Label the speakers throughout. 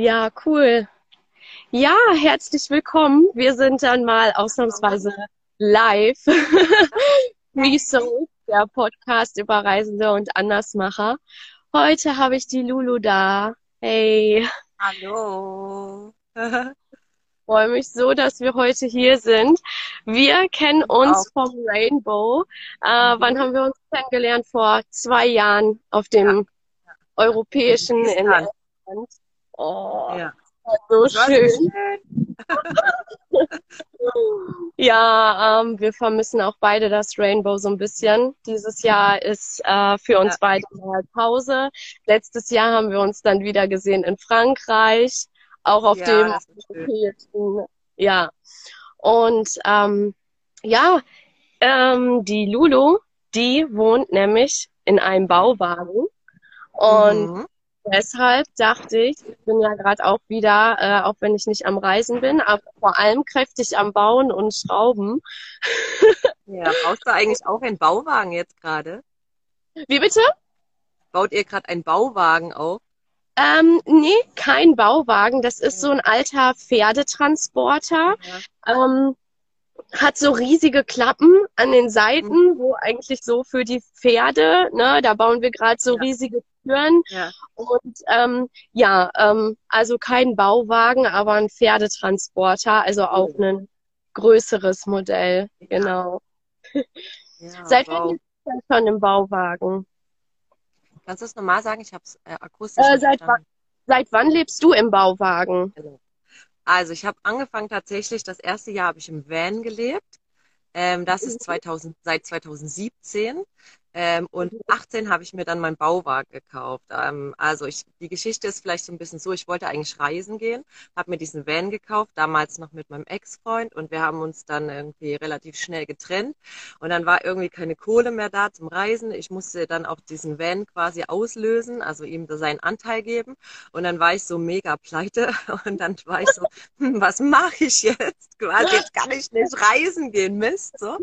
Speaker 1: Ja, cool. Ja, herzlich willkommen. Wir sind dann mal ausnahmsweise live. Resource, der Podcast über Reisende und Andersmacher. Heute habe ich die Lulu da. Hey.
Speaker 2: Hallo.
Speaker 1: freue mich so, dass wir heute hier sind. Wir kennen uns vom Rainbow. Äh,
Speaker 2: Mhm.
Speaker 1: wann haben wir uns kennengelernt? Vor zwei Jahren auf dem europäischen in
Speaker 2: Island.
Speaker 1: Estland. Oh,
Speaker 2: Ja.
Speaker 1: so
Speaker 2: Das so
Speaker 1: schön. Ja, ähm, wir vermissen auch beide das Rainbow so ein bisschen. Dieses Jahr ist äh, für uns
Speaker 2: Ja.
Speaker 1: beide mal Pause. Letztes Jahr haben wir uns dann wieder gesehen in Frankreich, auch auf
Speaker 2: Ja,
Speaker 1: dem europäischen, ja. Und ähm, ja, ähm, die Lulu, die wohnt nämlich in einem Bauwagen. Und
Speaker 2: Mhm.
Speaker 1: Deshalb dachte ich, ich bin ja gerade auch wieder, äh, auch wenn ich nicht am Reisen bin, aber vor allem kräftig am Bauen und Schrauben.
Speaker 2: Ja, baust du eigentlich auch einen Bauwagen jetzt gerade?
Speaker 1: Wie bitte?
Speaker 2: Baut ihr gerade einen Bauwagen auf?
Speaker 1: Ähm, nee, kein Bauwagen. Das ist so ein alter Pferdetransporter.
Speaker 2: Ja.
Speaker 1: Ähm, hat so riesige Klappen an den Seiten, wo eigentlich so für die Pferde, ne, da bauen wir gerade so
Speaker 2: Ja.
Speaker 1: riesige Türen.
Speaker 2: Ja.
Speaker 1: Und ähm, ja, ähm, also kein Bauwagen, aber ein Pferdetransporter, also auch ein größeres Modell, genau.
Speaker 2: Ja,
Speaker 1: Seit
Speaker 2: wow.
Speaker 1: wann bist du denn schon im Bauwagen?
Speaker 2: Kannst du das nochmal sagen? Ich habe es äh, akustisch
Speaker 1: Äh, seit
Speaker 2: verstanden.
Speaker 1: Seit wann lebst du im Bauwagen?
Speaker 2: Also ich habe angefangen tatsächlich, das erste Jahr habe ich im Van gelebt. Ähm, das
Speaker 1: Mhm.
Speaker 2: ist 2000, seit 2017. Ähm, und 18 habe ich mir dann meinen Bauwagen gekauft. Ähm, also ich, die Geschichte ist vielleicht so ein bisschen so, ich wollte eigentlich reisen gehen, habe mir diesen Van gekauft, damals noch mit meinem Ex-Freund und wir haben uns dann irgendwie relativ schnell getrennt und dann war irgendwie keine Kohle mehr da zum Reisen. Ich musste dann auch diesen Van quasi auslösen, also ihm seinen Anteil geben und dann war ich so mega pleite und dann war ich so, hm, was mache ich jetzt? Quasi, jetzt kann ich nicht reisen gehen, Mist. So.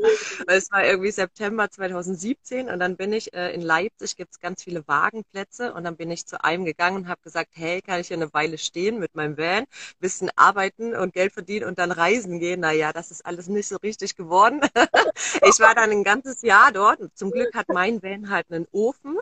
Speaker 2: Es war irgendwie September 2017 und dann bin ich äh, in Leipzig, gibt's ganz viele Wagenplätze und dann bin ich zu einem gegangen und habe gesagt, hey, kann ich hier eine Weile stehen mit meinem Van, bisschen arbeiten und Geld verdienen und dann reisen gehen? Naja, das ist alles nicht so richtig geworden. ich war dann ein ganzes Jahr dort. Zum Glück hat mein Van halt einen Ofen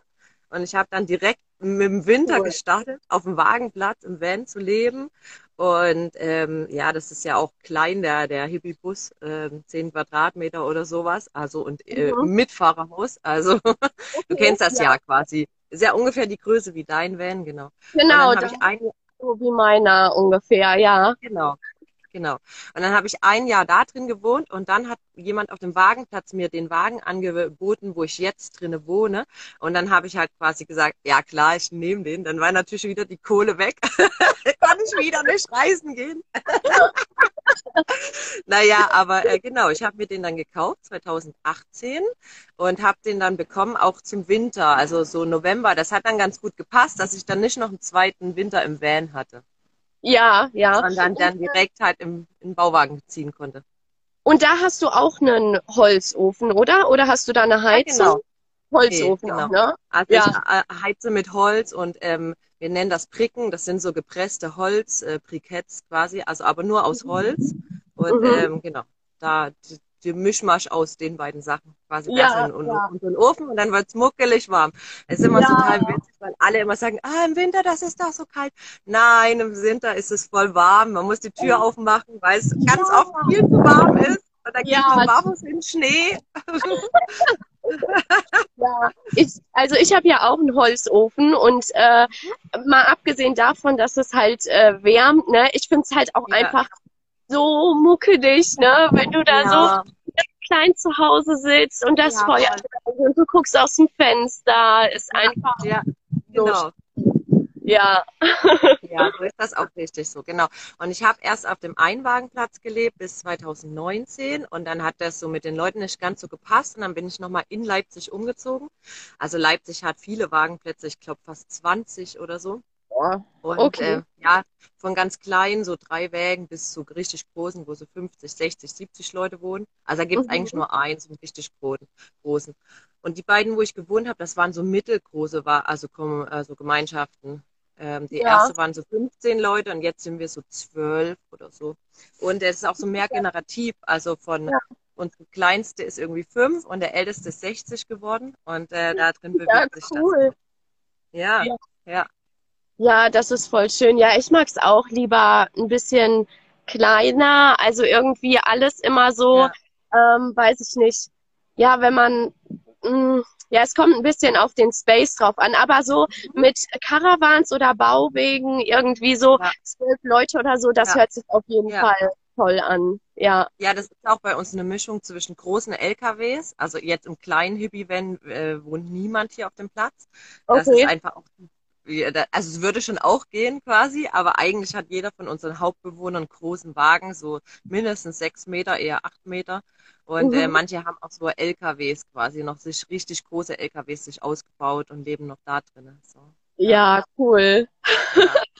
Speaker 2: und ich habe dann direkt mit dem Winter
Speaker 1: Cool.
Speaker 2: gestartet, auf dem Wagenplatz im Van zu leben. Und ähm, ja, das ist ja auch klein, der, der Hippie-Bus, ähm, 10 Quadratmeter oder sowas. Also und äh,
Speaker 1: Mhm.
Speaker 2: Mitfahrerhaus. Also du kennst das
Speaker 1: Ja.
Speaker 2: ja quasi. Ist ja ungefähr die Größe wie dein Van, genau.
Speaker 1: Genau,
Speaker 2: und dann habe ich ein,
Speaker 1: so wie meiner ungefähr, ja.
Speaker 2: genau, genau. Und dann habe ich ein Jahr da drin gewohnt und dann hat jemand auf dem Wagenplatz mir den Wagen angeboten, wo ich jetzt drinne wohne. Und dann habe ich halt quasi gesagt, ja klar, ich nehme den. Dann war natürlich wieder die Kohle weg. Kann ich wieder nicht reisen gehen. naja, aber äh, genau, ich habe mir den dann gekauft 2018 und habe den dann bekommen auch zum Winter, also so November. Das hat dann ganz gut gepasst, dass ich dann nicht noch einen zweiten Winter im Van hatte,
Speaker 1: Ja, ja.
Speaker 2: sondern dann direkt halt im, im Bauwagen ziehen konnte.
Speaker 1: Und da hast du auch einen Holzofen, oder? Oder hast du da eine Heizung?
Speaker 2: genau.
Speaker 1: Holzofen
Speaker 2: Nee, genau.
Speaker 1: auch, ne?
Speaker 2: Also
Speaker 1: Ja.
Speaker 2: ich äh, heize mit Holz und ähm, wir nennen das Pricken. Das sind so gepresste Holz, äh, quasi, also aber nur aus Holz. Und
Speaker 1: Mhm.
Speaker 2: ähm, genau, da die, Mischmasch aus den beiden Sachen quasi.
Speaker 1: Ja,
Speaker 2: ein,
Speaker 1: ja.
Speaker 2: und so ein Ofen und dann wird's muckelig warm. Es ist immer
Speaker 1: Ja.
Speaker 2: total witzig, weil alle immer sagen, ah, im Winter, das ist doch so kalt. Nein, im Winter ist es voll warm. Man muss die Tür aufmachen, weil es ganz oft viel zu warm ist. Und dann geht
Speaker 1: Ja.
Speaker 2: man barfuß in den Schnee.
Speaker 1: Ja, ich, also ich habe ja auch einen Holzofen und äh, mal abgesehen davon, dass es halt äh, wärmt, ne, ich finde es halt auch
Speaker 2: Ja.
Speaker 1: einfach so muckelig, ne, wenn du da
Speaker 2: Ja.
Speaker 1: so klein zu Hause sitzt und das
Speaker 2: Ja,
Speaker 1: Feuer
Speaker 2: voll.
Speaker 1: und du guckst aus dem Fenster, ist einfach
Speaker 2: Ja,
Speaker 1: so,
Speaker 2: genau.
Speaker 1: ja.
Speaker 2: Ja, so ist das auch richtig so, genau. Und ich habe erst auf dem Einwagenplatz gelebt bis 2019 und dann hat das so mit den Leuten nicht ganz so gepasst und dann bin ich nochmal in Leipzig umgezogen. Also Leipzig hat viele Wagenplätze, ich glaube fast 20 oder so.
Speaker 1: Ja.
Speaker 2: Und
Speaker 1: Okay.
Speaker 2: äh, ja, von ganz kleinen, so drei Wägen, bis zu richtig großen, wo so 50, 60, 70 Leute wohnen. Also da gibt es
Speaker 1: Mhm.
Speaker 2: eigentlich nur eins, einen richtig großen. und die beiden, wo ich gewohnt habe, das waren so mittelgroße, also, also Gemeinschaften. Ähm, die ja. erste waren so 15 Leute und jetzt sind wir so zwölf oder so. Und es ist auch so mehr generativ, also von ja. unsere kleinste ist irgendwie fünf und der älteste ist 60 geworden und äh, da drin bewegt ja, sich cool. das. Ja, ja, ja.
Speaker 1: Ja, das ist voll schön. Ja, ich mag es auch lieber ein bisschen kleiner, also irgendwie alles immer so, ja. ähm, weiß ich nicht. Ja, wenn man mh, mm, ja, es kommt ein bisschen auf den Space drauf an, aber so mit Caravans oder Bauwegen, irgendwie so ja. zwölf Leute oder so, das ja. hört sich auf jeden. Fall toll an. Ja.
Speaker 2: Ja, das ist auch bei uns eine Mischung zwischen großen LKWs, also jetzt im kleinen Hübi-Van äh, wohnt niemand hier auf dem Platz. Das okay. ist einfach auch also es würde schon auch gehen quasi, aber eigentlich hat jeder von unseren Hauptbewohnern einen großen Wagen, so mindestens sechs Meter, eher acht Meter. Und äh, mhm. äh, manche haben auch so LKWs quasi noch sich richtig große LKWs sich ausgebaut und leben noch da drinnen. So.
Speaker 1: Ja, cool. Ja.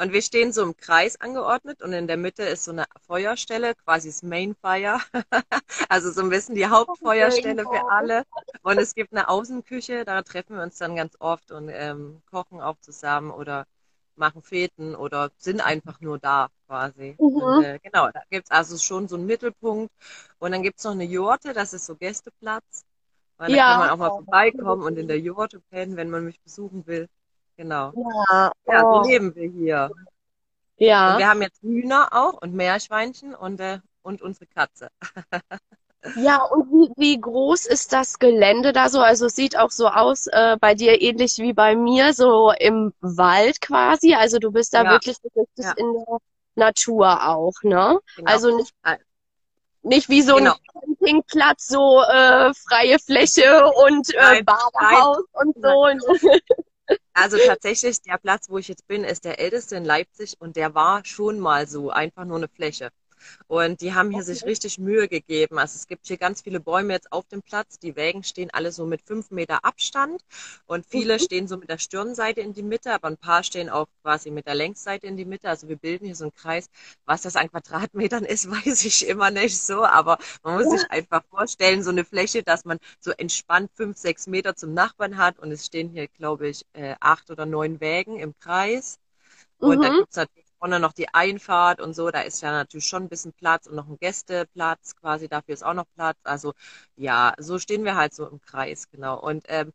Speaker 2: Und wir stehen so im Kreis angeordnet und in der Mitte ist so eine Feuerstelle, quasi das Main Fire. also so ein bisschen die Hauptfeuerstelle für alle. Und es gibt eine Außenküche, da treffen wir uns dann ganz oft und ähm, kochen auch zusammen oder machen Feten oder sind einfach nur da quasi. Mhm. Und, äh, genau, da gibt's also schon so einen Mittelpunkt. Und dann gibt's noch eine Jurte, das ist so Gästeplatz. Und ja. da kann man auch mal vorbeikommen und in der Jurte pennen, wenn man mich besuchen will. Genau. Ja, ja oh. so leben wir hier. Ja. Und wir haben jetzt Hühner auch und Meerschweinchen und, äh, und unsere Katze.
Speaker 1: Ja, und wie, wie groß ist das Gelände da so? Also es sieht auch so aus äh, bei dir ähnlich wie bei mir, so im Wald quasi. Also du bist da ja. wirklich richtig ja. in der Natur auch, ne? Genau. Also nicht, nicht wie so genau. ein Campingplatz, so äh, freie Fläche und äh, Badehaus und so.
Speaker 2: Also tatsächlich, der Platz, wo ich jetzt bin, ist der älteste in Leipzig und der war schon mal so, einfach nur eine Fläche. Und die haben hier okay. sich richtig Mühe gegeben. Also es gibt hier ganz viele Bäume jetzt auf dem Platz. Die Wägen stehen alle so mit fünf Meter Abstand und viele mhm. stehen so mit der Stirnseite in die Mitte, aber ein paar stehen auch quasi mit der Längsseite in die Mitte. Also wir bilden hier so einen Kreis. Was das an Quadratmetern ist, weiß ich immer nicht so, aber man muss sich einfach vorstellen, so eine Fläche, dass man so entspannt fünf, sechs Meter zum Nachbarn hat und es stehen hier, glaube ich, äh, acht oder neun Wägen im Kreis. Und mhm. da gibt's natürlich vorne noch die Einfahrt und so, da ist ja natürlich schon ein bisschen Platz und noch ein Gästeplatz quasi, dafür ist auch noch Platz. Also ja, so stehen wir halt so im Kreis, genau. Und ähm,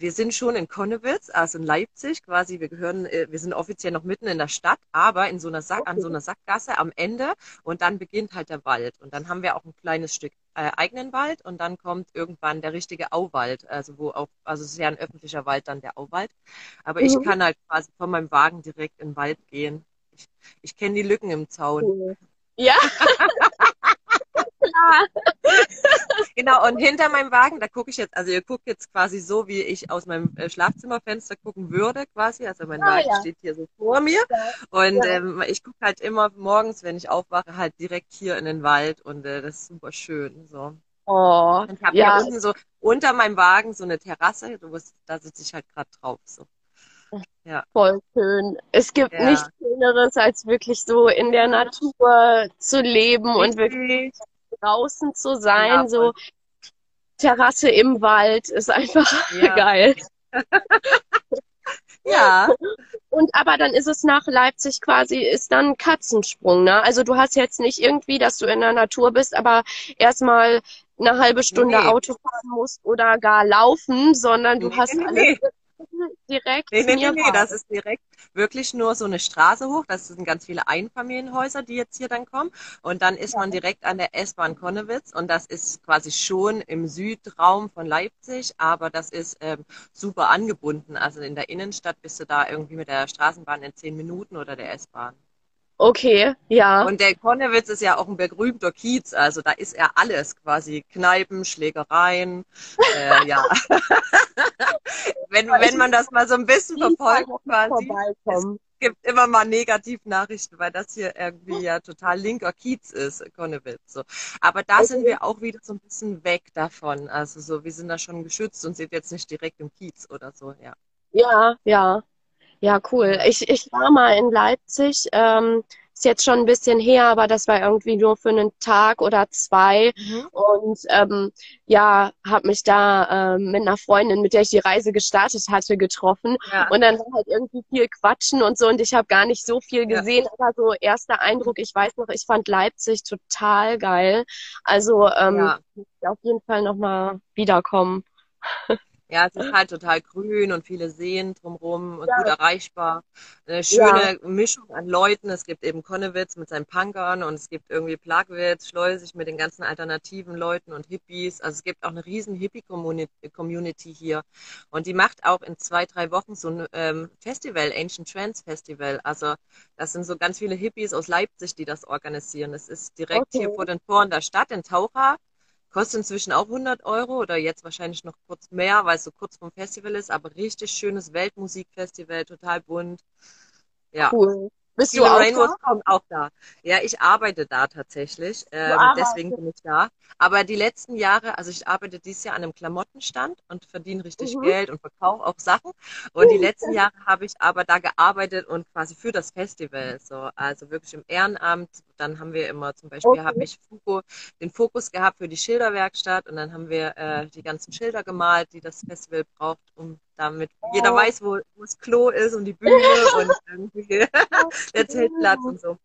Speaker 2: wir sind schon in Konnewitz, also in Leipzig quasi. Wir gehören, äh, wir sind offiziell noch mitten in der Stadt, aber in so einer Sack, an so einer Sackgasse am Ende. Und dann beginnt halt der Wald. Und dann haben wir auch ein kleines Stück äh, eigenen Wald und dann kommt irgendwann der richtige Auwald. Also wo auch, also es ist ja ein öffentlicher Wald dann der Auwald. Aber mhm. ich kann halt quasi von meinem Wagen direkt in den Wald gehen ich, ich kenne die Lücken im Zaun.
Speaker 1: Ja.
Speaker 2: Klar. genau, und hinter meinem Wagen, da gucke ich jetzt, also ihr guckt jetzt quasi so, wie ich aus meinem äh, Schlafzimmerfenster gucken würde, quasi. Also mein ah, Wagen ja. steht hier so vor mir. Ja. Und ja. Ähm, ich gucke halt immer morgens, wenn ich aufwache, halt direkt hier in den Wald und äh, das ist super schön. So. Oh, und ich habe hier unten so unter meinem Wagen so eine Terrasse, da sitze ich halt gerade drauf. So.
Speaker 1: Ja. Voll schön. Es gibt ja. nichts Schöneres, als wirklich so in der Natur zu leben und wirklich draußen zu sein. Ja, so Terrasse im Wald ist einfach ja. geil. ja. Und aber dann ist es nach Leipzig quasi, ist dann Katzensprung, ne? Also du hast jetzt nicht irgendwie, dass du in der Natur bist, aber erstmal eine halbe Stunde nee. Auto fahren musst oder gar laufen, sondern du nee, hast nee, alles direkt.
Speaker 2: Nee, nee, nee, nee, das ist direkt wirklich nur so eine Straße hoch. Das sind ganz viele Einfamilienhäuser, die jetzt hier dann kommen. Und dann ist ja. man direkt an der S-Bahn Konnewitz. Und das ist quasi schon im Südraum von Leipzig, aber das ist ähm, super angebunden. Also in der Innenstadt bist du da irgendwie mit der Straßenbahn in zehn Minuten oder der S-Bahn.
Speaker 1: Okay, ja.
Speaker 2: Und der Konnewitz ist ja auch ein berühmter Kiez, also da ist er alles quasi. Kneipen, Schlägereien, äh, ja. wenn, wenn man das mal so ein bisschen verfolgt quasi. Es gibt immer mal Negativnachrichten, weil das hier irgendwie ja total linker Kiez ist, Konnewitz. So. Aber da okay. sind wir auch wieder so ein bisschen weg davon. Also so, wir sind da schon geschützt und sind jetzt nicht direkt im Kiez oder so, ja.
Speaker 1: Ja, ja. Ja, cool. Ich, ich war mal in Leipzig. Ähm, ist jetzt schon ein bisschen her, aber das war irgendwie nur für einen Tag oder zwei. Mhm. Und ähm, ja, habe mich da ähm, mit einer Freundin, mit der ich die Reise gestartet hatte, getroffen. Ja. Und dann war halt irgendwie viel Quatschen und so. Und ich habe gar nicht so viel gesehen. Ja. Aber so erster Eindruck, ich weiß noch, ich fand Leipzig total geil. Also ähm, ja. auf jeden Fall nochmal wiederkommen.
Speaker 2: Ja, es ist halt total grün und viele Seen drumherum und ja. gut erreichbar. Eine schöne ja. Mischung an Leuten. Es gibt eben Konnewitz mit seinen Punkern und es gibt irgendwie Plagwitz, Schleusig mit den ganzen alternativen Leuten und Hippies. Also es gibt auch eine riesen Hippie-Community hier. Und die macht auch in zwei, drei Wochen so ein ähm, Festival, Ancient Trance Festival. Also das sind so ganz viele Hippies aus Leipzig, die das organisieren. Es ist direkt okay. hier vor den Toren der Stadt in Taucha. Kostet inzwischen auch 100 Euro oder jetzt wahrscheinlich noch kurz mehr, weil es so kurz vom Festival ist, aber richtig schönes Weltmusikfestival, total bunt. Ja. Cool. Bist Viele du auch Rainbows da? kommen auch da. Ja, ich arbeite da tatsächlich. Ähm, deswegen bin ich da. Aber die letzten Jahre, also ich arbeite dieses Jahr an einem Klamottenstand und verdiene richtig mhm. Geld und verkaufe auch Sachen. Und die letzten Jahre habe ich aber da gearbeitet und quasi für das Festival. So, also wirklich im Ehrenamt. Dann haben wir immer zum Beispiel, okay. habe ich Fuko, den Fokus gehabt für die Schilderwerkstatt und dann haben wir äh, die ganzen Schilder gemalt, die das Festival braucht, um damit oh. jeder weiß, wo, wo das Klo ist und die Bühne und irgendwie der Zeltplatz und so.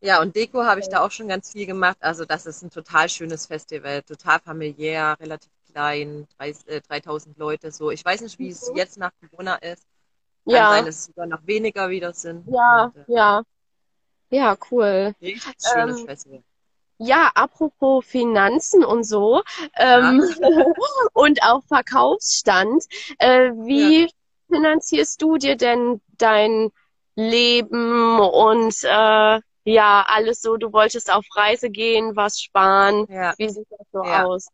Speaker 2: Ja, und Deko habe ich da auch schon ganz viel gemacht. Also das ist ein total schönes Festival, total familiär, relativ klein, 3000 äh, Leute so. Ich weiß nicht, wie es mhm. jetzt nach Corona ist. Kann ja. sein, dass es sogar noch weniger wieder sind.
Speaker 1: Ja, und, äh, ja. Ja, cool.
Speaker 2: Richtig schönes ähm, Festival.
Speaker 1: Ja, apropos Finanzen und so ähm, ja. und auch Verkaufsstand. Äh, wie ja. finanzierst du dir denn dein Leben und äh, ja, alles so? Du wolltest auf Reise gehen, was sparen. Ja. Wie sieht das so aus?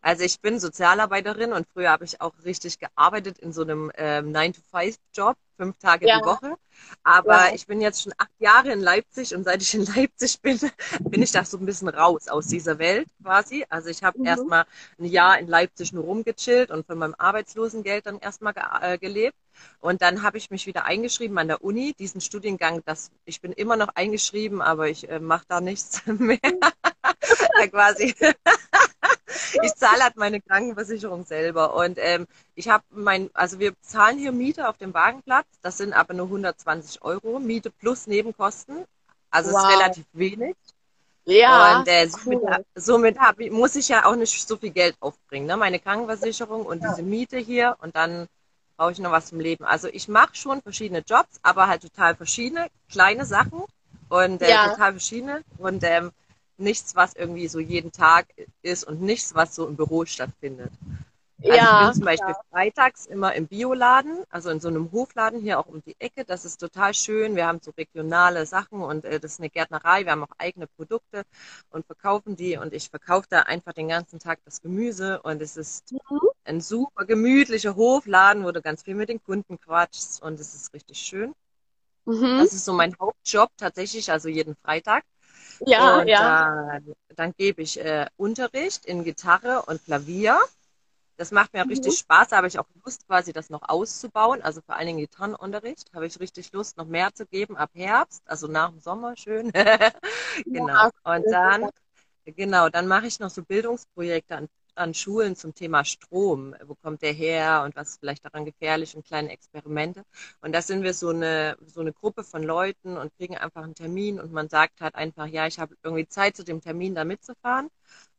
Speaker 2: Also ich bin Sozialarbeiterin und früher habe ich auch richtig gearbeitet in so einem ähm, 9-to-5-Job, fünf Tage ja. die Woche. Aber ja. ich bin jetzt schon acht Jahre in Leipzig und seit ich in Leipzig bin, bin ich da so ein bisschen raus aus dieser Welt quasi. Also ich habe mhm. erstmal ein Jahr in Leipzig nur rumgechillt und von meinem Arbeitslosengeld dann erstmal ge äh, gelebt. Und dann habe ich mich wieder eingeschrieben an der Uni, diesen Studiengang, das, ich bin immer noch eingeschrieben, aber ich äh, mache da nichts mehr. quasi ich zahle halt meine Krankenversicherung selber. Und ähm, ich habe mein, also wir zahlen hier Miete auf dem Wagenplatz. Das sind aber nur 120 Euro. Miete plus Nebenkosten. Also wow. ist relativ wenig. Ja. Und äh, somit, cool. somit hab, muss ich ja auch nicht so viel Geld aufbringen. Ne? Meine Krankenversicherung und ja. diese Miete hier und dann brauche ich noch was zum Leben. Also ich mache schon verschiedene Jobs, aber halt total verschiedene, kleine Sachen und äh, ja. total verschiedene. Und ähm, nichts, was irgendwie so jeden Tag ist und nichts, was so im Büro stattfindet. Also ja, ich bin zum Beispiel ja. freitags immer im Bioladen, also in so einem Hofladen hier auch um die Ecke. Das ist total schön. Wir haben so regionale Sachen und äh, das ist eine Gärtnerei. Wir haben auch eigene Produkte und verkaufen die. Und ich verkaufe da einfach den ganzen Tag das Gemüse. Und es ist mhm. ein super gemütlicher Hofladen, wo du ganz viel mit den Kunden quatschst. Und es ist richtig schön. Mhm. Das ist so mein Hauptjob tatsächlich, also jeden Freitag. Ja, und ja. Dann, dann gebe ich äh, Unterricht in Gitarre und Klavier. Das macht mir auch mhm. richtig Spaß. Da habe ich auch Lust, quasi das noch auszubauen. Also vor allen Dingen Gitarrenunterricht habe ich richtig Lust, noch mehr zu geben ab Herbst, also nach dem Sommer schön. genau. Ja, und dann, genau, dann mache ich noch so Bildungsprojekte an an Schulen zum Thema Strom. Wo kommt der her und was ist vielleicht daran gefährlich und kleine Experimente. Und da sind wir so eine, so eine Gruppe von Leuten und kriegen einfach einen Termin und man sagt halt einfach, ja, ich habe irgendwie Zeit zu dem Termin da mitzufahren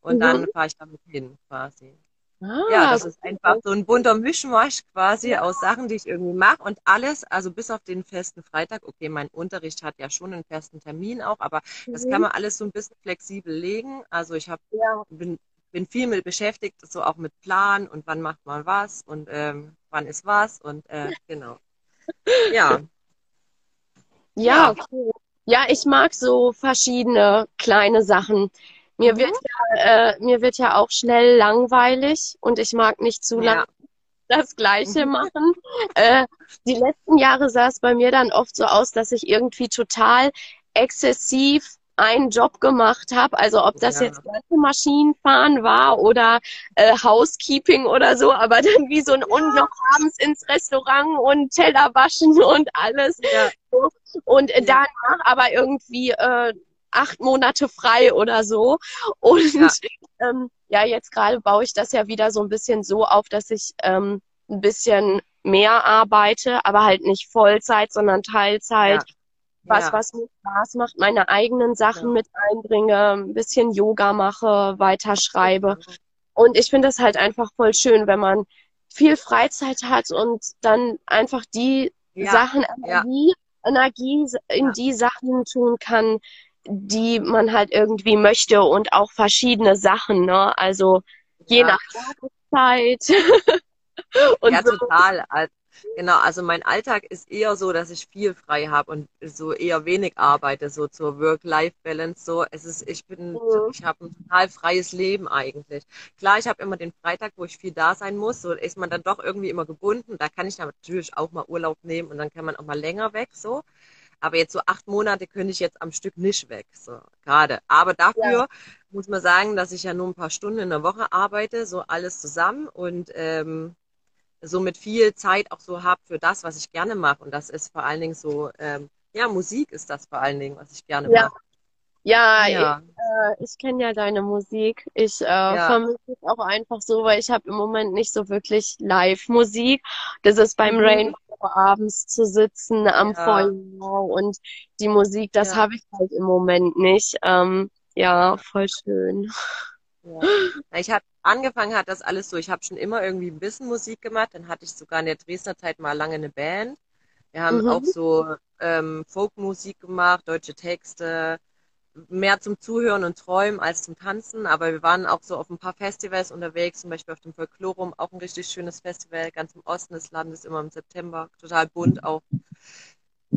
Speaker 2: und mhm. dann fahre ich damit hin quasi. Ah, ja, das ist einfach so ein bunter Mischmasch quasi ja. aus Sachen, die ich irgendwie mache und alles, also bis auf den festen Freitag. Okay, mein Unterricht hat ja schon einen festen Termin auch, aber mhm. das kann man alles so ein bisschen flexibel legen. Also ich habe ja. bin bin viel mit beschäftigt, so auch mit Plan und wann macht man was und ähm, wann ist was und äh, genau. Ja.
Speaker 1: Ja, okay. Ja, ich mag so verschiedene kleine Sachen. Mir mhm. wird ja, äh, mir wird ja auch schnell langweilig und ich mag nicht zu lange das Gleiche mhm. machen. Äh, die letzten Jahre sah es bei mir dann oft so aus, dass ich irgendwie total exzessiv einen Job gemacht habe. Also ob das
Speaker 2: Ja.
Speaker 1: jetzt ganze Maschinenfahren war oder äh, Housekeeping oder so, aber dann wie so ein und noch abends ins Restaurant und Teller waschen und alles.
Speaker 2: Ja.
Speaker 1: Und äh,
Speaker 2: Ja.
Speaker 1: danach aber irgendwie äh, acht Monate frei oder so. Und
Speaker 2: Ja.
Speaker 1: ähm, ja, jetzt gerade baue ich das ja wieder so ein bisschen so auf, dass ich ähm, ein bisschen mehr arbeite, aber halt nicht Vollzeit, sondern Teilzeit. Was,
Speaker 2: Ja.
Speaker 1: was mir Spaß macht, meine eigenen Sachen
Speaker 2: Ja.
Speaker 1: mit einbringe, ein bisschen Yoga mache, weiterschreibe. Und ich finde es halt einfach voll schön, wenn man viel Freizeit hat und dann einfach die
Speaker 2: Ja.
Speaker 1: Sachen. Energie, Energie in die Sachen tun kann, die man halt irgendwie möchte und auch verschiedene Sachen, ne? Also je nach Jahreszeit. und
Speaker 2: Ja,
Speaker 1: so.
Speaker 2: total. Genau, also mein Alltag ist eher so, dass ich viel frei habe und so eher wenig arbeite, so zur Work-Life-Balance. So, es ist, ich bin,
Speaker 1: Mhm.
Speaker 2: ich habe ein total freies Leben eigentlich. Klar, ich habe immer den Freitag, wo ich viel da sein muss. So ist man dann doch irgendwie immer gebunden. Da kann ich natürlich auch mal Urlaub nehmen und dann kann man auch mal länger weg. So, aber jetzt so acht Monate könnte ich jetzt am Stück nicht weg. So gerade. Aber dafür muss man sagen, dass ich ja nur ein paar Stunden in der Woche arbeite, so alles zusammen und ähm, somit viel Zeit auch so habe für das, was ich gerne mache. Und das ist vor allen Dingen so, ähm, ja, Musik ist das vor allen Dingen, was ich gerne
Speaker 1: Ja.
Speaker 2: mache.
Speaker 1: Ja,
Speaker 2: Ja,
Speaker 1: Äh, ich kenne ja deine Musik. Ich äh,
Speaker 2: Ja.
Speaker 1: vermisse es auch einfach so, weil ich habe im Moment nicht so wirklich Live-Musik. Das ist beim
Speaker 2: Mhm.
Speaker 1: Rainbow abends zu sitzen am
Speaker 2: Ja.
Speaker 1: Feuer und die Musik, das
Speaker 2: Ja.
Speaker 1: habe ich halt im Moment nicht. Ähm, ja, voll schön.
Speaker 2: ja. Ich habe angefangen hat das alles so, ich habe schon immer irgendwie ein bisschen Musik gemacht, dann hatte ich sogar in der Dresdner Zeit mal lange eine Band. Wir haben
Speaker 1: Mhm.
Speaker 2: auch so ähm, Folkmusik gemacht, deutsche Texte, mehr zum Zuhören und Träumen als zum Tanzen, aber wir waren auch so auf ein paar Festivals unterwegs, zum Beispiel auf dem Folklorum, auch ein richtig schönes Festival, ganz im Osten des Landes, immer im September, total bunt auch.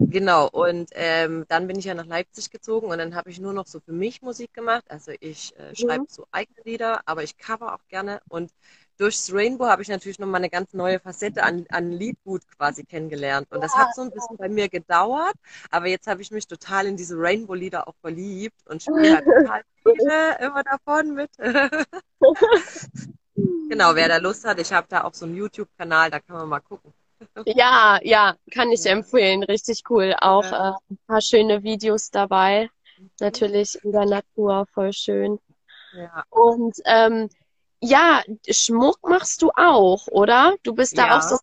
Speaker 2: Genau, und ähm, dann bin ich ja nach Leipzig gezogen und dann habe ich nur noch so für mich Musik gemacht. Also ich äh, schreibe
Speaker 1: Mhm.
Speaker 2: so eigene Lieder, aber ich cover auch gerne. Und durchs Rainbow habe ich natürlich nochmal eine ganz neue Facette an, an Liedgut quasi kennengelernt. Und das hat so ein bisschen bei mir gedauert, aber jetzt habe ich mich total in diese Rainbow-Lieder auch verliebt und spiele halt total viele immer davon mit. Genau, wer da Lust hat, ich habe da auch so einen YouTube-Kanal, da kann man mal gucken.
Speaker 1: Ja, ja, kann ich empfehlen. Richtig cool. Auch
Speaker 2: Ja.
Speaker 1: äh, ein paar schöne Videos dabei. Natürlich in der Natur, voll schön.
Speaker 2: Ja,
Speaker 1: Und ähm, ja, Schmuck machst du auch, oder? Du bist da
Speaker 2: Ja,
Speaker 1: auch so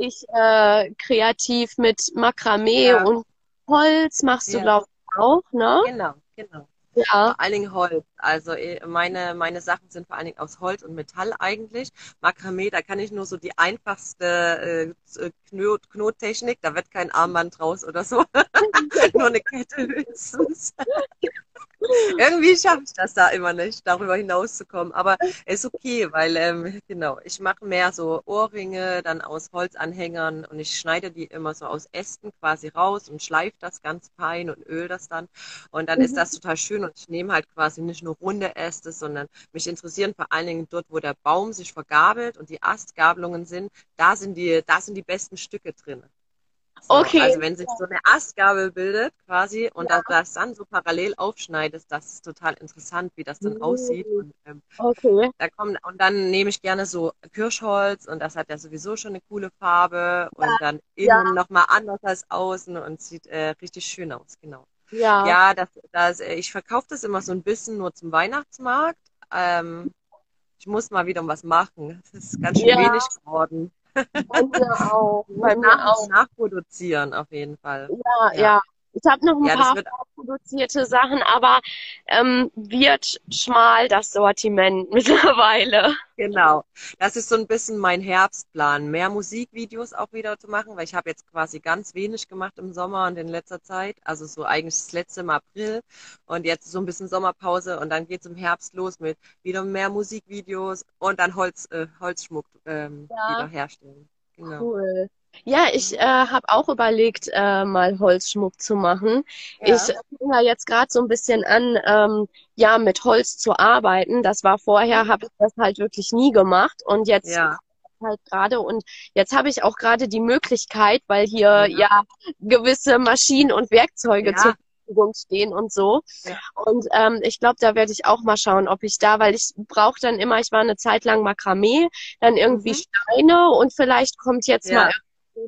Speaker 1: ich äh, kreativ mit Makramee und Holz machst du, glaube ich, auch, ne?
Speaker 2: genau, genau.
Speaker 1: Ja.
Speaker 2: Vor allen Dingen Holz. Also eh, meine, meine Sachen sind vor allen Dingen aus Holz und Metall eigentlich. Makramee, da kann ich nur so die einfachste äh, Knot Knottechnik. Da wird kein Armband draus oder so. nur eine Kette höchstens. Irgendwie schaffe ich das da immer nicht, darüber hinauszukommen. Aber ist okay, weil ähm, genau, ich mache mehr so Ohrringe dann aus Holzanhängern und ich schneide die immer so aus Ästen quasi raus und schleife das ganz fein und öl das dann. Und dann ist
Speaker 1: Mhm.
Speaker 2: das total schön und ich nehme halt quasi nicht nur runde Äste, sondern mich interessieren vor allen Dingen dort, wo der Baum sich vergabelt und die Astgabelungen sind, da sind die, da sind die besten Stücke drin.
Speaker 1: Okay.
Speaker 2: Also wenn sich so eine Astgabel bildet quasi und
Speaker 1: Ja.
Speaker 2: das dann so parallel aufschneidest, das ist total interessant, wie das dann
Speaker 1: Mhm.
Speaker 2: aussieht. Und, ähm,
Speaker 1: Okay.
Speaker 2: da kommt, und dann nehme ich gerne so Kirschholz und das hat ja sowieso schon eine coole Farbe und dann
Speaker 1: Ja.
Speaker 2: innen nochmal anders als außen und sieht äh, richtig schön aus, genau.
Speaker 1: Ja.
Speaker 2: Ja, das, das, äh, ich verkaufe das immer so ein bisschen nur zum Weihnachtsmarkt. Ähm, ich muss mal wieder was machen. Es ist ganz schön
Speaker 1: Ja.
Speaker 2: wenig geworden.
Speaker 1: Bei mir auch. Bei mir
Speaker 2: Nach,
Speaker 1: auch.
Speaker 2: nachproduzieren auf jeden Fall.
Speaker 1: Ja,
Speaker 2: Ja.
Speaker 1: ja. Ich habe noch ein
Speaker 2: Ja,
Speaker 1: paar produzierte Sachen, aber ähm, wird schmal das Sortiment mittlerweile.
Speaker 2: Genau. Das ist so ein bisschen mein Herbstplan, mehr Musikvideos auch wieder zu machen, weil ich habe jetzt quasi ganz wenig gemacht im Sommer und in letzter Zeit. Also so eigentlich das letzte im April und jetzt so ein bisschen Sommerpause und dann geht's im Herbst los mit wieder mehr Musikvideos und dann Holz, äh, Holzschmuck ähm,
Speaker 1: Ja.
Speaker 2: wieder herstellen. Genau.
Speaker 1: Cool. Ja, ich äh, habe auch überlegt, äh, mal Holzschmuck zu machen.
Speaker 2: Ja.
Speaker 1: Ich fange ja jetzt gerade so ein bisschen an, ähm, ja, mit Holz zu arbeiten. Das war vorher, habe ich das halt wirklich nie gemacht und jetzt
Speaker 2: Ja.
Speaker 1: halt gerade und jetzt habe ich auch gerade die Möglichkeit, weil hier
Speaker 2: Ja.
Speaker 1: ja gewisse Maschinen und Werkzeuge
Speaker 2: Ja.
Speaker 1: zur Verfügung stehen und so.
Speaker 2: Ja.
Speaker 1: Und ähm, ich glaube, da werde ich auch mal schauen, ob ich da, weil ich brauche dann immer, ich war eine Zeit lang Makramee, dann irgendwie
Speaker 2: Mhm.
Speaker 1: Steine und vielleicht kommt jetzt
Speaker 2: Ja.
Speaker 1: mal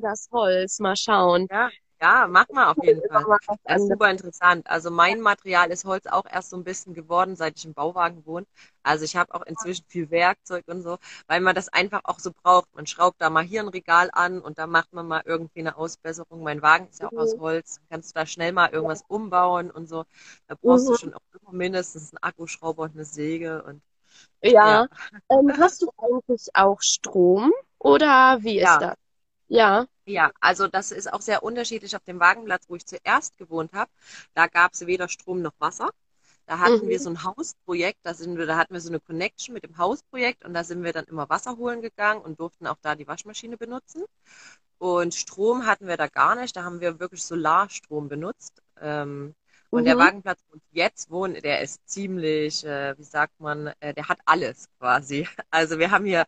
Speaker 1: das Holz. Mal schauen.
Speaker 2: Ja, ja, mach mal auf jeden Fall. Das ist super interessant. Also mein Material ist Holz auch erst so ein bisschen geworden, seit ich im Bauwagen wohne. Also ich habe auch inzwischen viel Werkzeug und so, weil man das einfach auch so braucht. Man schraubt da mal hier ein Regal an und da macht man mal irgendwie eine Ausbesserung. Mein Wagen ist ja auch aus
Speaker 1: Mhm.
Speaker 2: Holz. Dann kannst du da schnell mal irgendwas umbauen und so. Da brauchst du
Speaker 1: Mhm.
Speaker 2: schon auch immer mindestens einen Akkuschrauber und eine Säge und
Speaker 1: Ja.
Speaker 2: ja.
Speaker 1: Ähm, hast du eigentlich auch Strom oder wie ist
Speaker 2: Ja.
Speaker 1: das? Ja.
Speaker 2: Ja, also das ist auch sehr unterschiedlich auf dem Wagenplatz, wo ich zuerst gewohnt habe. Da gab es weder Strom noch Wasser. Da hatten
Speaker 1: Mhm.
Speaker 2: wir so ein Hausprojekt, da sind wir, da hatten wir so eine Connection mit dem Hausprojekt und da sind wir dann immer Wasser holen gegangen und durften auch da die Waschmaschine benutzen. Und Strom hatten wir da gar nicht, da haben wir wirklich Solarstrom benutzt. Ähm, und der
Speaker 1: Mhm.
Speaker 2: Wagenplatz, wo ich jetzt wohne, der ist ziemlich, äh, wie sagt man, äh, der hat alles quasi. Also wir haben hier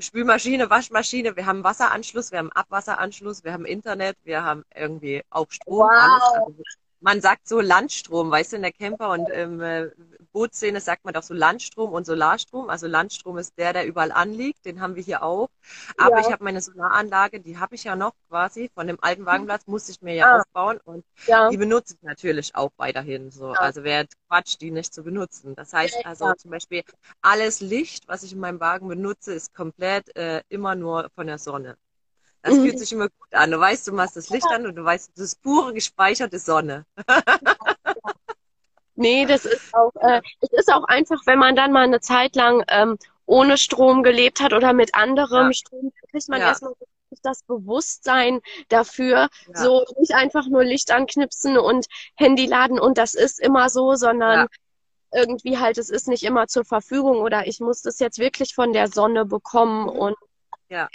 Speaker 2: Spülmaschine, Waschmaschine, wir haben Wasseranschluss, wir haben Abwasseranschluss, wir haben Internet, wir haben irgendwie auch Strom, alles.
Speaker 1: Wow.
Speaker 2: Also man sagt so Landstrom, weißt du, in der Camper- und ähm, äh, Bootszene sagt man doch so Landstrom und Solarstrom. Also Landstrom ist der, der überall anliegt, den haben wir hier auch. Aber
Speaker 1: Ja.
Speaker 2: ich habe meine Solaranlage, die habe ich ja noch quasi von dem alten Wagenplatz, musste ich mir ja
Speaker 1: Ah.
Speaker 2: aufbauen und
Speaker 1: Ja.
Speaker 2: die benutze ich natürlich auch weiterhin so.
Speaker 1: Ja.
Speaker 2: Also wäre Quatsch, die nicht zu benutzen. Das heißt also zum Beispiel alles Licht, was ich in meinem Wagen benutze, ist komplett äh, immer nur von der Sonne. Das
Speaker 1: Mhm.
Speaker 2: fühlt sich immer gut an. Du weißt, du machst das Licht an und du weißt, das ist pure gespeicherte Sonne.
Speaker 1: Nee, das ist auch, äh, es ist auch einfach, wenn man dann mal eine Zeit lang ähm, ohne Strom gelebt hat oder mit anderem
Speaker 2: Ja.
Speaker 1: Strom, dann kriegt man
Speaker 2: Ja.
Speaker 1: erstmal wirklich das Bewusstsein dafür,
Speaker 2: Ja.
Speaker 1: so nicht einfach nur Licht anknipsen und Handy laden und das ist immer so, sondern
Speaker 2: Ja.
Speaker 1: irgendwie halt, es ist nicht immer zur Verfügung oder ich muss das jetzt wirklich von der Sonne bekommen
Speaker 2: Mhm.
Speaker 1: und
Speaker 2: Ja.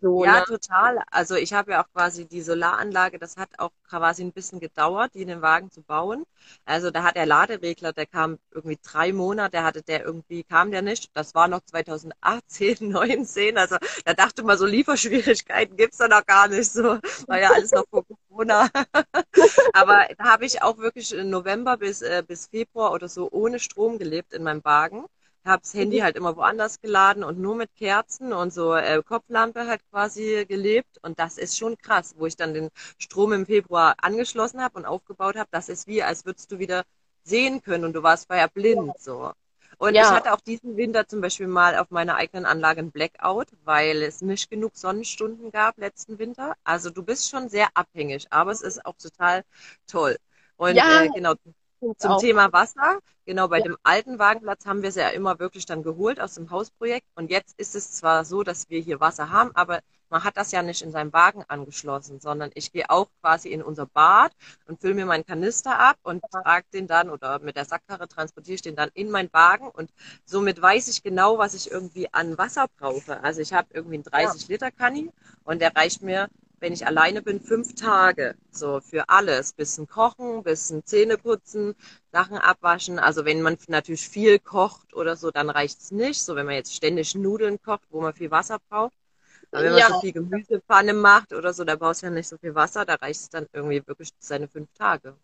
Speaker 1: so,
Speaker 2: Ja,
Speaker 1: ne?
Speaker 2: total. Also ich habe ja auch quasi die Solaranlage, das hat auch quasi ein bisschen gedauert, die in den Wagen zu bauen. Also da hat der Laderegler, der kam irgendwie drei Monate, hatte der irgendwie, kam der nicht. Das war noch 2018, 19. Also da dachte man, so Lieferschwierigkeiten gibt's da noch gar nicht. So war ja alles noch vor Corona. Aber da habe ich auch wirklich im November bis, äh, bis Februar oder so ohne Strom gelebt in meinem Wagen. Habe das Handy halt immer woanders geladen und nur mit Kerzen und so äh, Kopflampe halt quasi gelebt. Und das ist schon krass, wo ich dann den Strom im Februar angeschlossen habe und aufgebaut habe. Das ist wie, als würdest du wieder sehen können und du warst vorher blind so. Und
Speaker 1: Ja.
Speaker 2: ich hatte auch diesen Winter zum Beispiel mal auf meiner eigenen Anlage ein Blackout, weil es nicht genug Sonnenstunden gab letzten Winter. Also du bist schon sehr abhängig, aber es ist auch total toll. Und
Speaker 1: Ja.
Speaker 2: äh, genau, zum
Speaker 1: auch.
Speaker 2: Thema Wasser, genau bei
Speaker 1: Ja.
Speaker 2: dem alten Wagenplatz haben wir es ja immer wirklich dann geholt aus dem Hausprojekt. Und jetzt ist es zwar so, dass wir hier Wasser haben, aber man hat das ja nicht in seinem Wagen angeschlossen, sondern ich gehe auch quasi in unser Bad und fülle mir meinen Kanister ab und trage den dann oder mit der Sackkarre transportiere ich den dann in meinen Wagen und somit weiß ich genau, was ich irgendwie an Wasser brauche. Also ich habe irgendwie einen 30 Liter Kanni und der reicht mir wenn ich alleine bin, fünf Tage. So für alles. Bisschen kochen, bisschen Zähne putzen, Sachen abwaschen. Also wenn man natürlich viel kocht oder so, dann reicht's nicht. So wenn man jetzt ständig Nudeln kocht, wo man viel Wasser braucht. Aber wenn man
Speaker 1: Ja.
Speaker 2: so viel Gemüsepfanne macht oder so, da brauchst du ja nicht so viel Wasser, da reicht es dann irgendwie wirklich seine fünf Tage.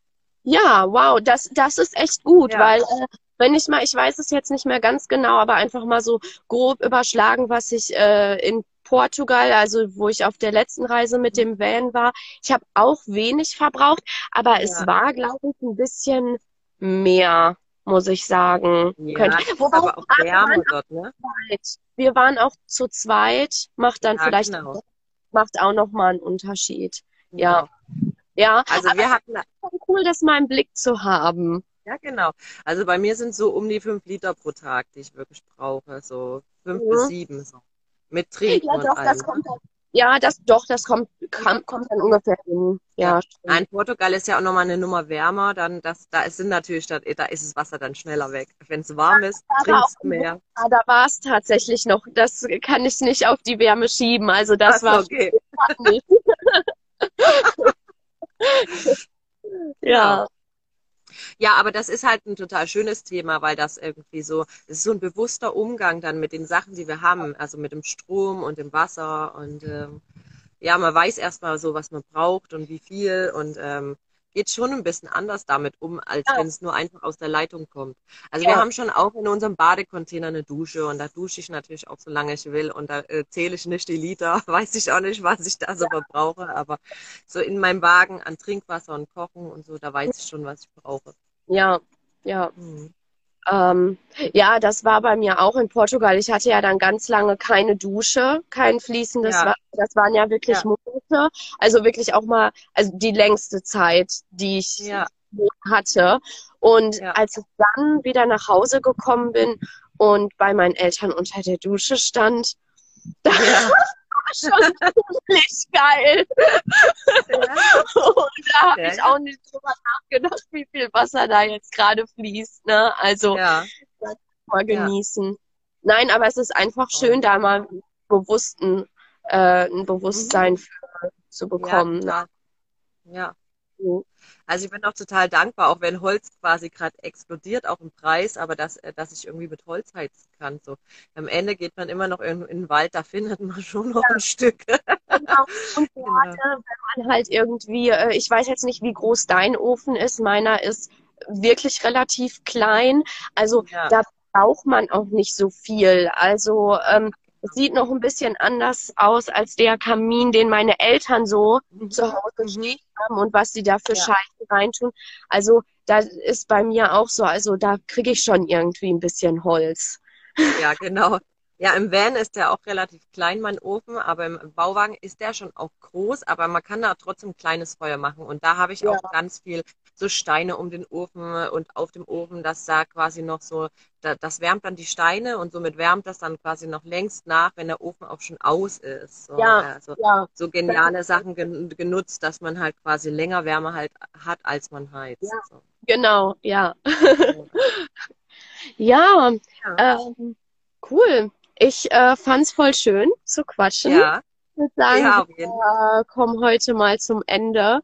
Speaker 1: Ja, wow, das, das ist echt gut,
Speaker 2: Ja.
Speaker 1: weil äh, wenn ich mal, ich weiß es jetzt nicht mehr ganz genau, aber einfach mal so grob überschlagen, was ich äh, in Portugal, also wo ich auf der letzten Reise mit dem Van war, ich habe auch wenig verbraucht, aber es
Speaker 2: Ja.
Speaker 1: war, glaube ich, ein bisschen mehr, muss ich sagen.
Speaker 2: Ja,
Speaker 1: Könnte-
Speaker 2: es ist
Speaker 1: Wobei,
Speaker 2: aber auch
Speaker 1: wir
Speaker 2: Wärme
Speaker 1: waren
Speaker 2: dort, ne?
Speaker 1: zweit. Wir waren auch zu zweit, macht dann
Speaker 2: Ja,
Speaker 1: vielleicht
Speaker 2: genau.
Speaker 1: macht auch noch mal einen Unterschied. Ja. Ja,
Speaker 2: Also
Speaker 1: aber
Speaker 2: wir hatten,
Speaker 1: ist schon cool, das mal im Blick zu haben.
Speaker 2: ja genau. Also bei mir sind so um die fünf Liter pro Tag, die ich wirklich brauche. So fünf
Speaker 1: Mhm.
Speaker 2: bis sieben so. Mit Trinken
Speaker 1: Ja,
Speaker 2: und
Speaker 1: doch,
Speaker 2: allem.
Speaker 1: das kommt dann, ja, das, doch, das kommt, kam, kommt dann ungefähr hin. Ja, stimmt.
Speaker 2: Nein, Portugal ist ja auch nochmal eine Nummer wärmer, dann das, da ist, sind natürlich, da, da ist das Wasser dann schneller weg. Wenn es warm ist,
Speaker 1: aber
Speaker 2: trinkst du mehr.
Speaker 1: Ah, da war es tatsächlich noch, das kann ich nicht auf die Wärme schieben. Also das
Speaker 2: Ach
Speaker 1: war
Speaker 2: okay.
Speaker 1: ja.
Speaker 2: Ja, aber das ist halt ein total schönes Thema, weil das irgendwie so, es ist so ein bewusster Umgang dann mit den Sachen, die wir haben, also mit dem Strom und dem Wasser und ähm, ja, man weiß erstmal so, was man braucht und wie viel und ähm, geht schon ein bisschen anders damit um, als
Speaker 1: Ja.
Speaker 2: wenn es nur einfach aus der Leitung kommt. Also
Speaker 1: Ja.
Speaker 2: wir haben schon auch in unserem Badecontainer eine Dusche und da dusche ich natürlich auch so lange ich will und da äh, zähle ich nicht die Liter, weiß ich auch nicht, was ich da so verbrauche, aber so in meinem Wagen an Trinkwasser und Kochen und so, da weiß ich schon, was ich brauche.
Speaker 1: Ja, ja.
Speaker 2: Mhm.
Speaker 1: Ähm, ja, das war bei mir auch in Portugal. Ich hatte ja dann ganz lange keine Dusche, kein fließendes
Speaker 2: Ja.
Speaker 1: Wasser. Das waren ja wirklich
Speaker 2: Ja.
Speaker 1: Monate. Also wirklich auch mal, also die längste Zeit, die ich
Speaker 2: Ja.
Speaker 1: hatte. Und als ich dann wieder nach Hause gekommen bin und bei meinen Eltern unter der Dusche stand, da schon ziemlich geil. Und da habe
Speaker 2: Ja.
Speaker 1: ich auch nicht drüber nachgedacht, wie viel Wasser da jetzt gerade fließt. Ne? Also
Speaker 2: Ja.
Speaker 1: mal
Speaker 2: Ja.
Speaker 1: genießen. Nein, aber es ist einfach schön, da mal bewussten, äh, ein Bewusstsein für zu bekommen.
Speaker 2: Mhm.
Speaker 1: ne?
Speaker 2: Ja, ja.
Speaker 1: Mhm.
Speaker 2: Also ich bin auch total dankbar, auch wenn Holz quasi gerade explodiert, auch im Preis, aber dass, äh, dass ich irgendwie mit Holz heizen kann. So. Am Ende geht man immer noch irgendwo in den Wald, da findet man schon noch ein Stück.
Speaker 1: Genau. Und
Speaker 2: Genau.
Speaker 1: gerade wenn man halt irgendwie, äh, ich weiß jetzt nicht, wie groß dein Ofen ist, meiner ist wirklich relativ klein. Also
Speaker 2: Ja.
Speaker 1: da braucht man auch nicht so viel. Also ähm, es sieht noch ein bisschen anders aus als der Kamin, den meine Eltern so zu Hause stehen haben und was sie da für
Speaker 2: Ja.
Speaker 1: Scheiße reintun. Also da ist bei mir auch so, also da kriege ich schon irgendwie ein bisschen Holz.
Speaker 2: Ja, genau. Ja, im Van ist der auch relativ klein, mein Ofen, aber im Bauwagen ist der schon auch groß, aber man kann da trotzdem ein kleines Feuer machen. Und da habe ich
Speaker 1: Ja.
Speaker 2: auch ganz viel so Steine um den Ofen und auf dem Ofen, das da quasi noch so, da, das wärmt dann die Steine und somit wärmt das dann quasi noch längst nach, wenn der Ofen auch schon aus ist. So,
Speaker 1: Ja.
Speaker 2: Also
Speaker 1: Ja,
Speaker 2: so geniale Sachen gen genutzt, dass man halt quasi länger Wärme halt hat, als man heizt.
Speaker 1: Ja.
Speaker 2: So.
Speaker 1: genau, ja. Ja,
Speaker 2: Ja.
Speaker 1: ähm, cool. Ich äh, fand's voll schön zu quatschen.
Speaker 2: Ja,
Speaker 1: Ich würde sagen,
Speaker 2: ja,
Speaker 1: wir äh, kommen heute mal zum Ende.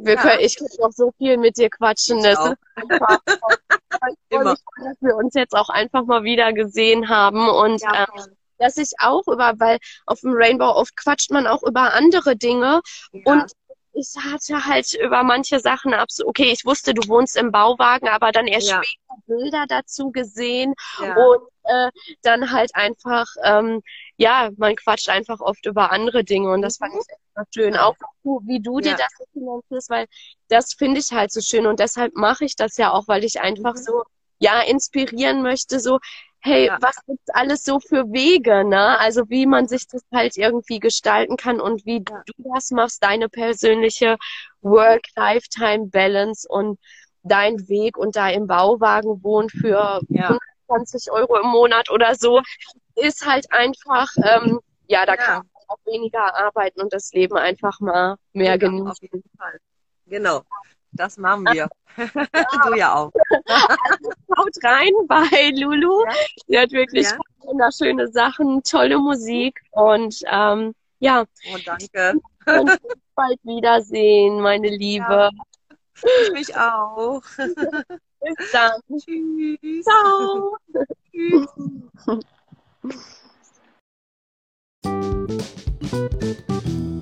Speaker 1: Wir
Speaker 2: Ja.
Speaker 1: können, ich kann noch so viel mit dir quatschen.
Speaker 2: Ich
Speaker 1: Das
Speaker 2: auch.
Speaker 1: ist einfach,
Speaker 2: Immer.
Speaker 1: dass wir uns jetzt auch einfach mal wieder gesehen haben und
Speaker 2: Ja,
Speaker 1: ähm, dass ich auch über, weil auf dem Rainbow oft quatscht man auch über andere Dinge
Speaker 2: ja.
Speaker 1: und ich hatte halt über manche Sachen absolut, okay, ich wusste, du wohnst im Bauwagen, aber dann erst
Speaker 2: Ja.
Speaker 1: später Bilder dazu gesehen
Speaker 2: ja.
Speaker 1: und äh, dann halt einfach, ähm, ja, man quatscht einfach oft über andere Dinge und das fand ich echt schön.
Speaker 2: Ja.
Speaker 1: Auch wie du dir
Speaker 2: Ja.
Speaker 1: das finanzierst, weil das finde ich halt so schön und deshalb mache ich das ja auch, weil ich einfach
Speaker 2: Mhm.
Speaker 1: so, ja, inspirieren möchte, so, hey,
Speaker 2: Ja.
Speaker 1: was gibt's alles so für Wege, ne? Also wie man sich das halt irgendwie gestalten kann und wie
Speaker 2: Ja.
Speaker 1: du das machst, deine persönliche Work-Lifetime-Balance und dein Weg und da im Bauwagen wohnen für
Speaker 2: Ja.
Speaker 1: 20 Euro im Monat oder so, ist halt einfach, ähm, ja, da
Speaker 2: Ja.
Speaker 1: kann man auch weniger arbeiten und das Leben einfach mal mehr
Speaker 2: Ja,
Speaker 1: genießen.
Speaker 2: auf jeden Fall. Genau. Das machen wir. Du ja auch.
Speaker 1: Haut rein bei Lulu.
Speaker 2: Ja.
Speaker 1: Sie hat wirklich
Speaker 2: Ja.
Speaker 1: wunderschöne Sachen, tolle Musik und ähm, ja,
Speaker 2: Oh, danke.
Speaker 1: und bald wiedersehen, meine Liebe.
Speaker 2: Ich mich auch.
Speaker 1: Bis dann.
Speaker 2: Tschüss.
Speaker 1: Ciao.
Speaker 2: Tschüss. Thank you.